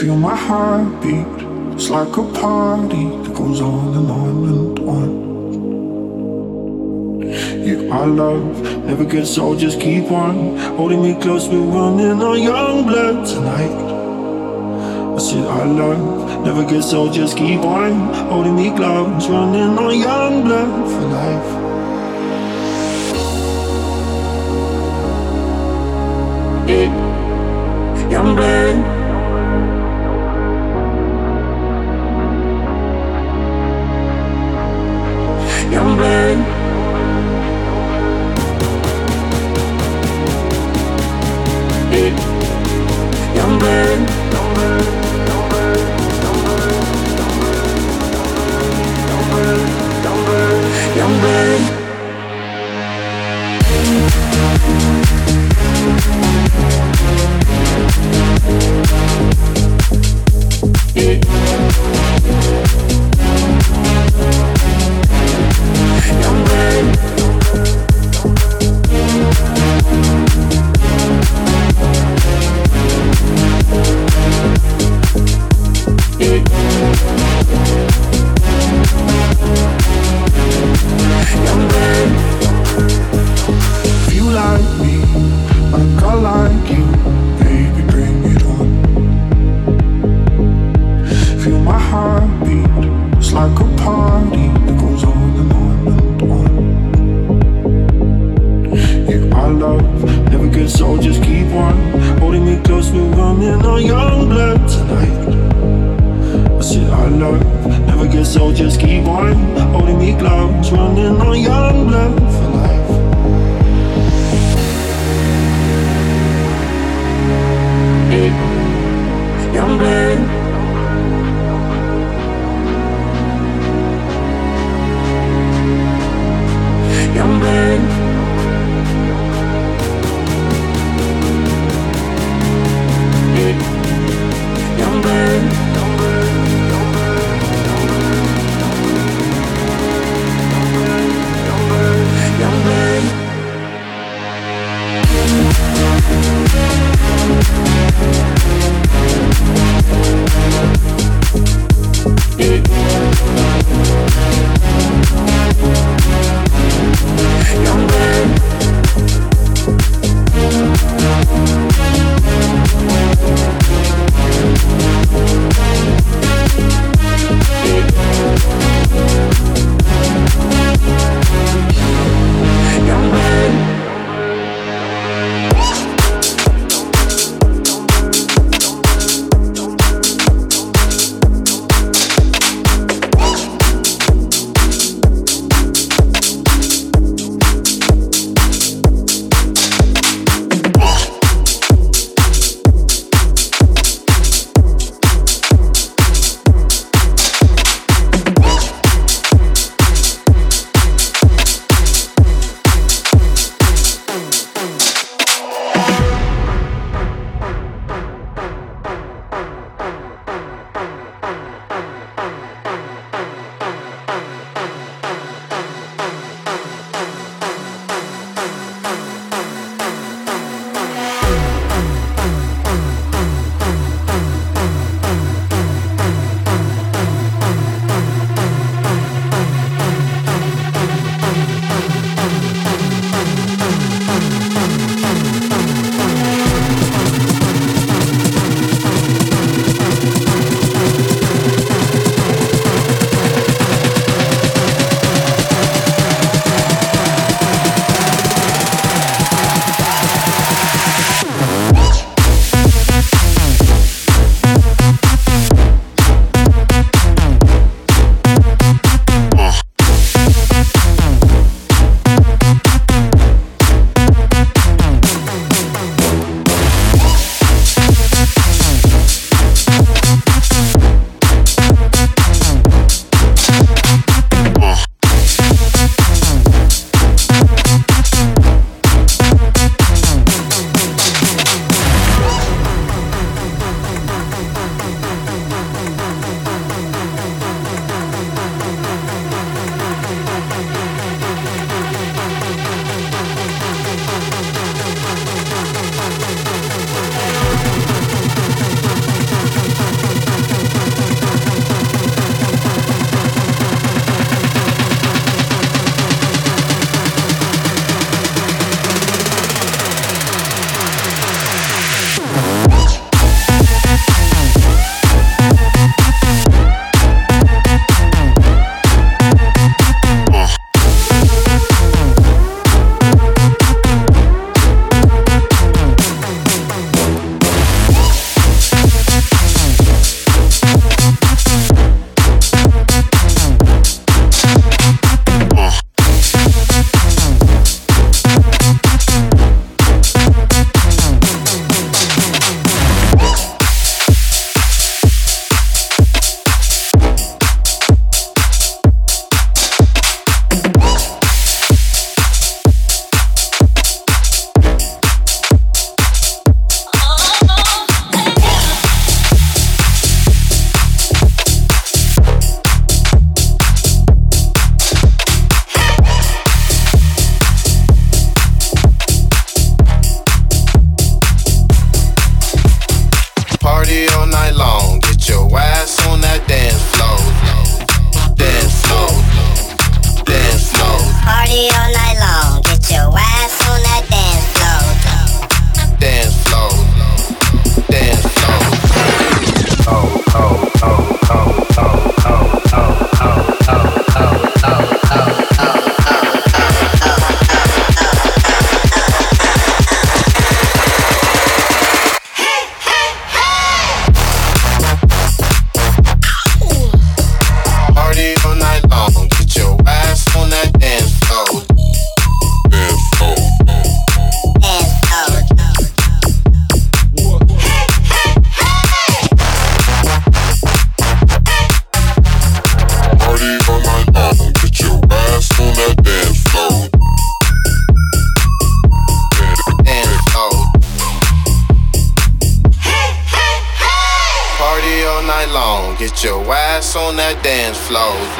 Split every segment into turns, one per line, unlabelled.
Feel my heartbeat. It's like a party that goes on and on and on. Yeah, I love never gets old, just keep on holding me close. We're running on young blood tonight. I said, I love never gets old, just keep on holding me close. Running on young blood for life. Saying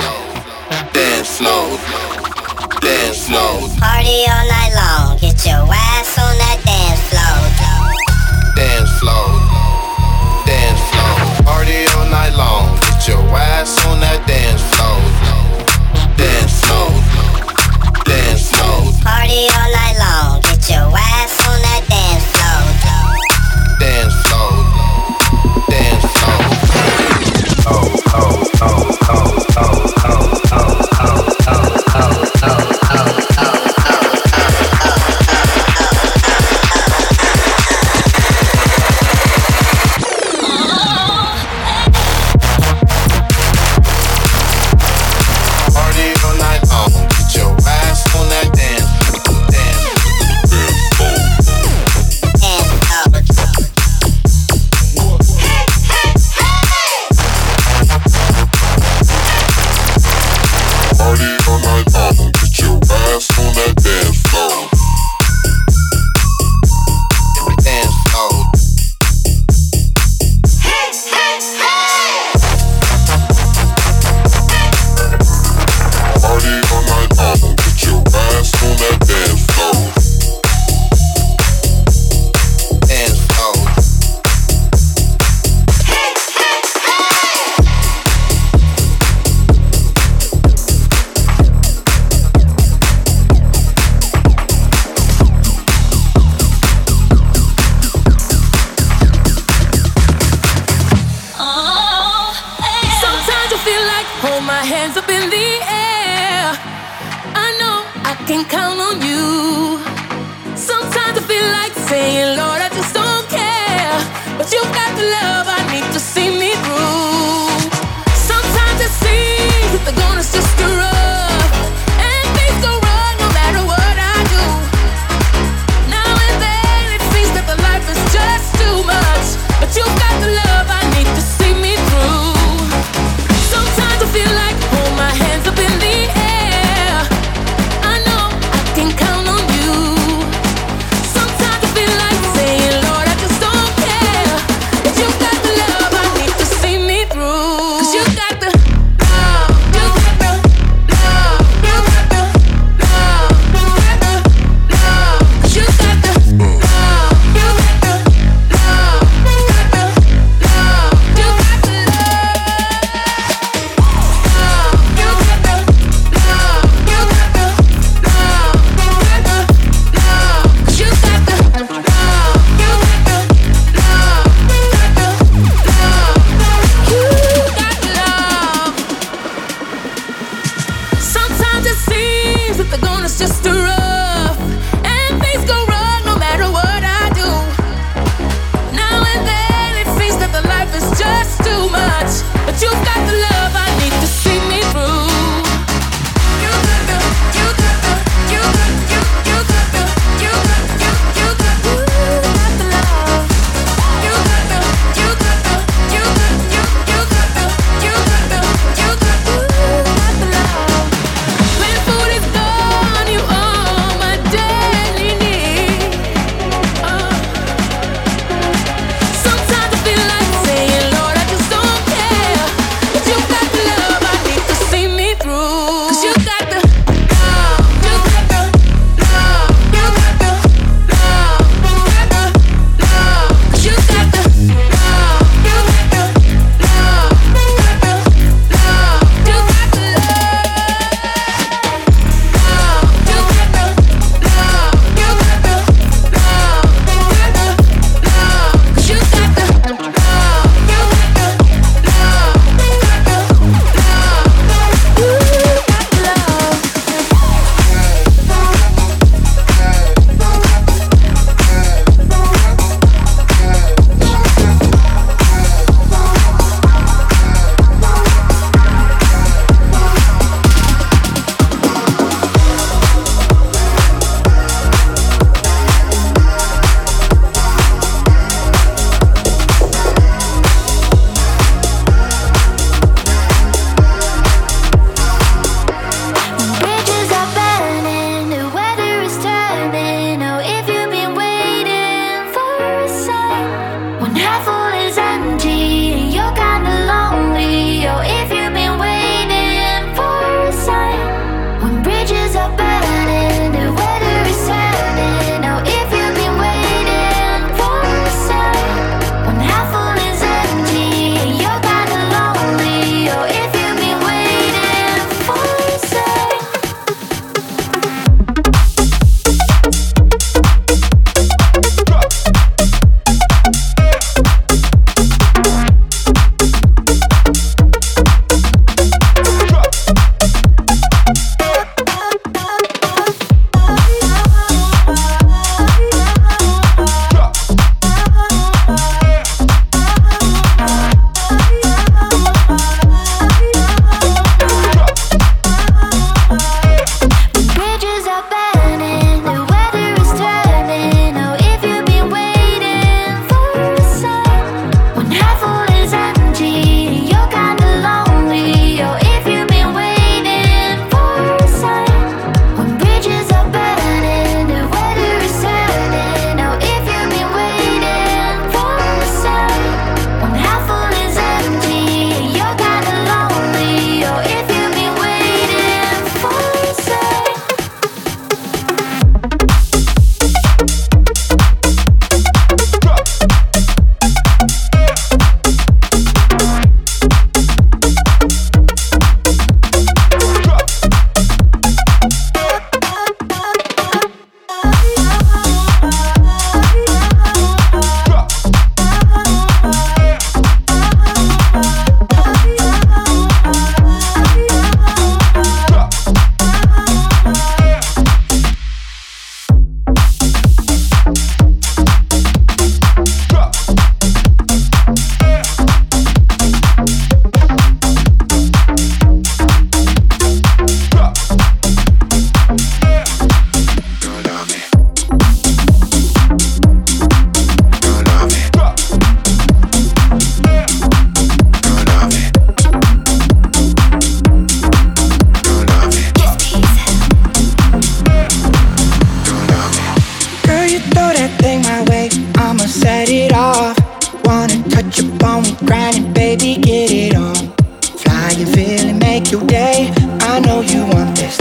feeling make your day. I know you want this.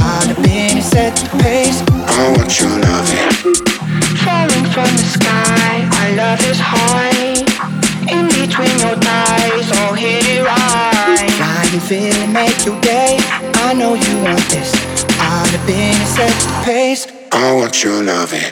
All the business set the pace. I want your loving. Falling from the sky, our love is high. In between your thighs, oh hit it right. Flying feeling make your day. I know you want this. All the business set the pace. I want your loving.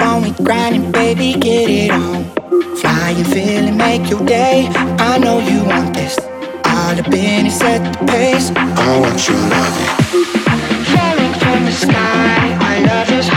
on, we grinding, baby, get
it on.
Fly your feeling, make your day. I know you want this. All up in it, set the pace.
I want you loving. Falling from the sky, I love this.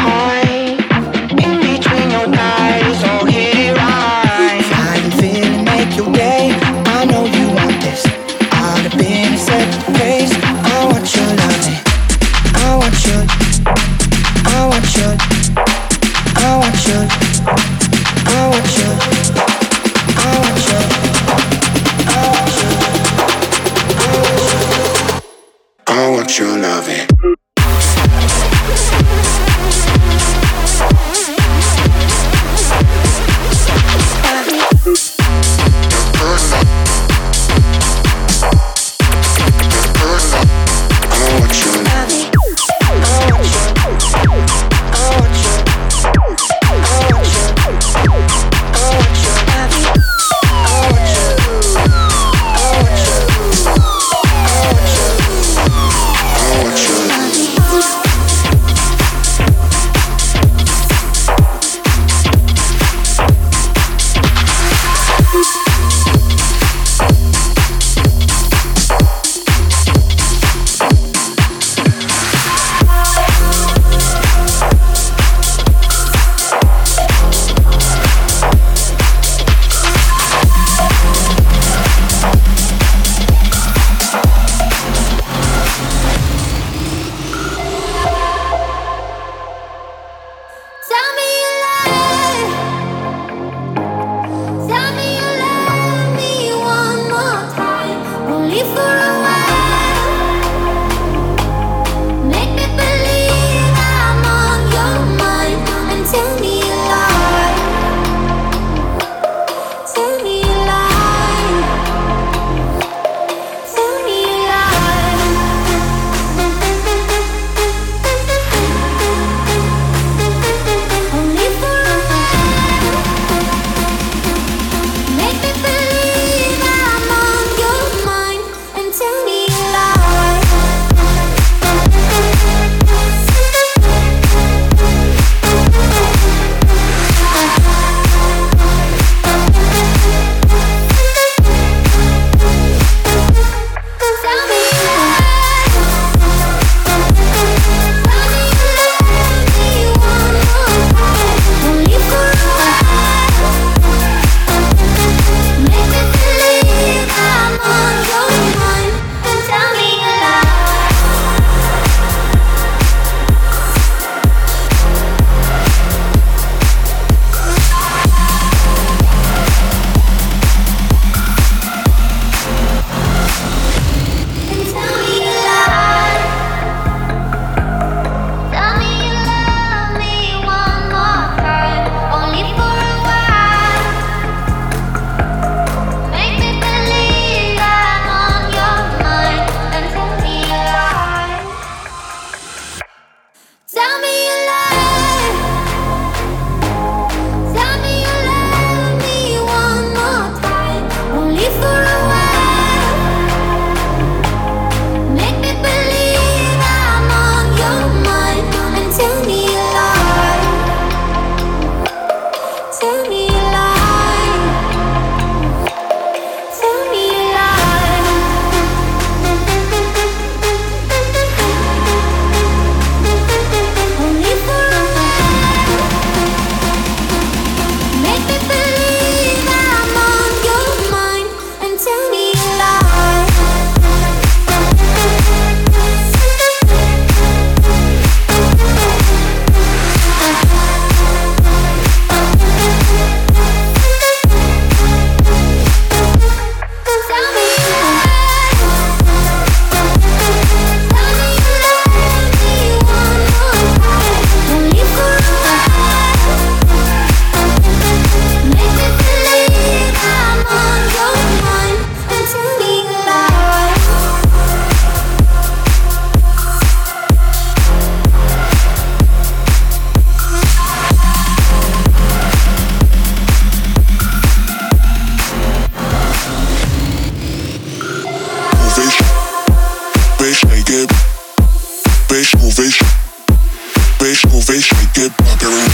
it, shake it, rock it right.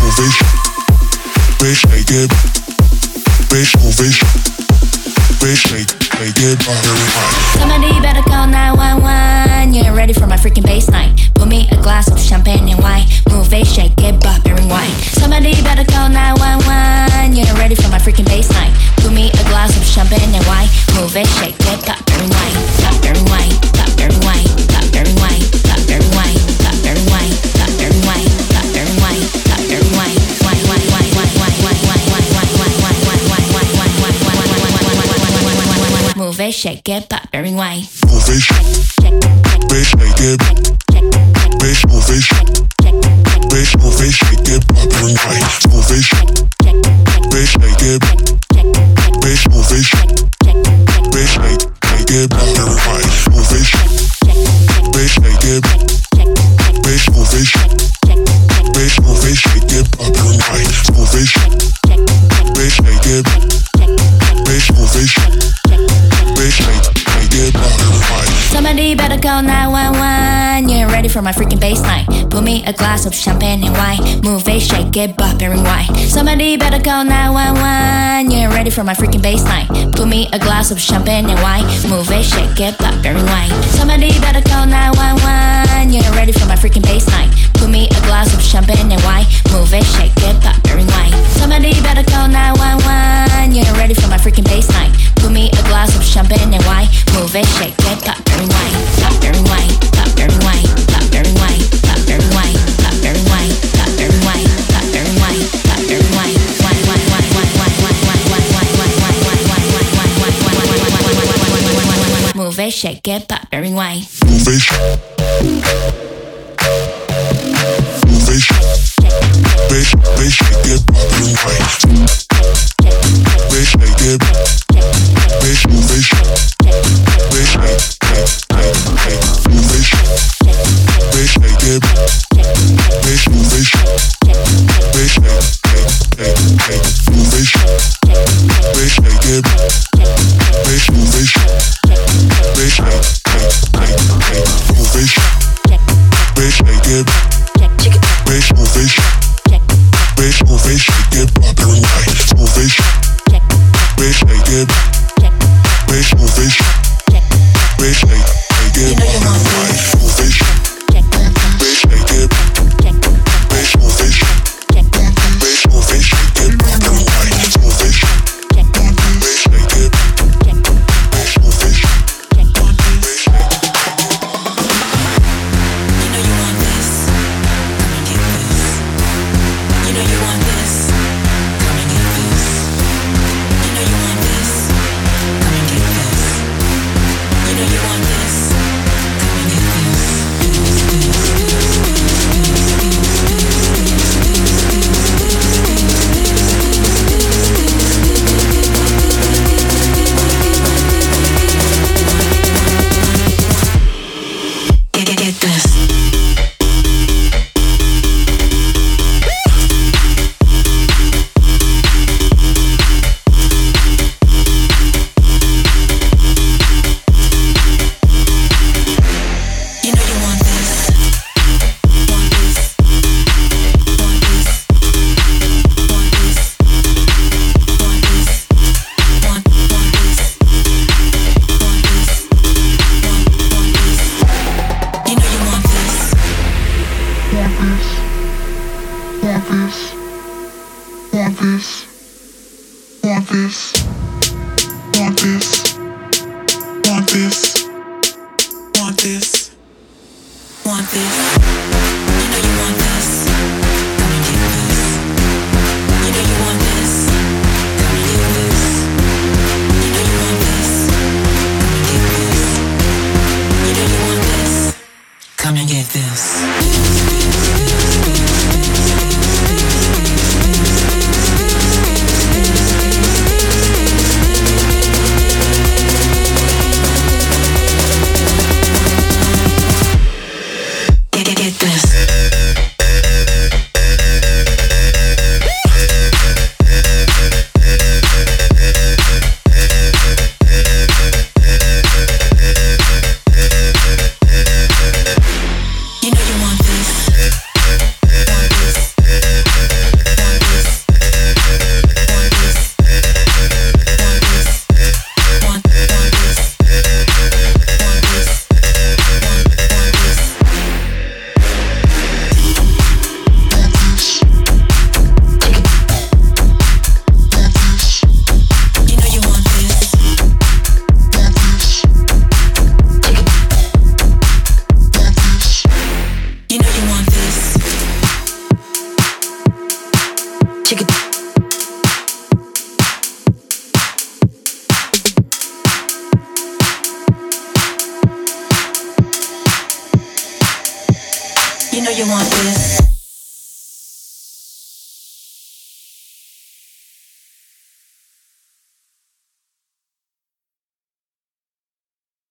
Move it, bitch, shake it, bitch, move it, bitch, shake, shake it, rock it right.
Somebody better call 911. You ain't ready for my freaking bassline. Put me a glass of champagne and wine. Move it, shake it, bubbling wine. Somebody better call 911. You ain't ready for my freaking bassline. Put me a glass of champagne and wine. Move it, shake it, bubbling wine. Shake it, and wine.
Move it, bitch, shake it, move it, bitch, move it, shake it, and wine. Move it, bitch,
911. You ready for my freaking bassline. Put me a glass of champagne and wine. Move it, shake it, bop, and wine. Somebody better call 911. You ain't ready for my freaking bassline. Put me a glass of champagne and wine. Move it, shake it, bop, and wine. Somebody better call 911. You ain't ready for my freaking bassline. Put me a glass of champagne and wine. Move it, shake it, bop, and wine. Somebody better call 911. You ain't ready for my freaking bassline. Put me a glass of champagne and wine. Move it, shake it, pop, and wine. Pop, wine. Pop, and
shaker, but bearing way.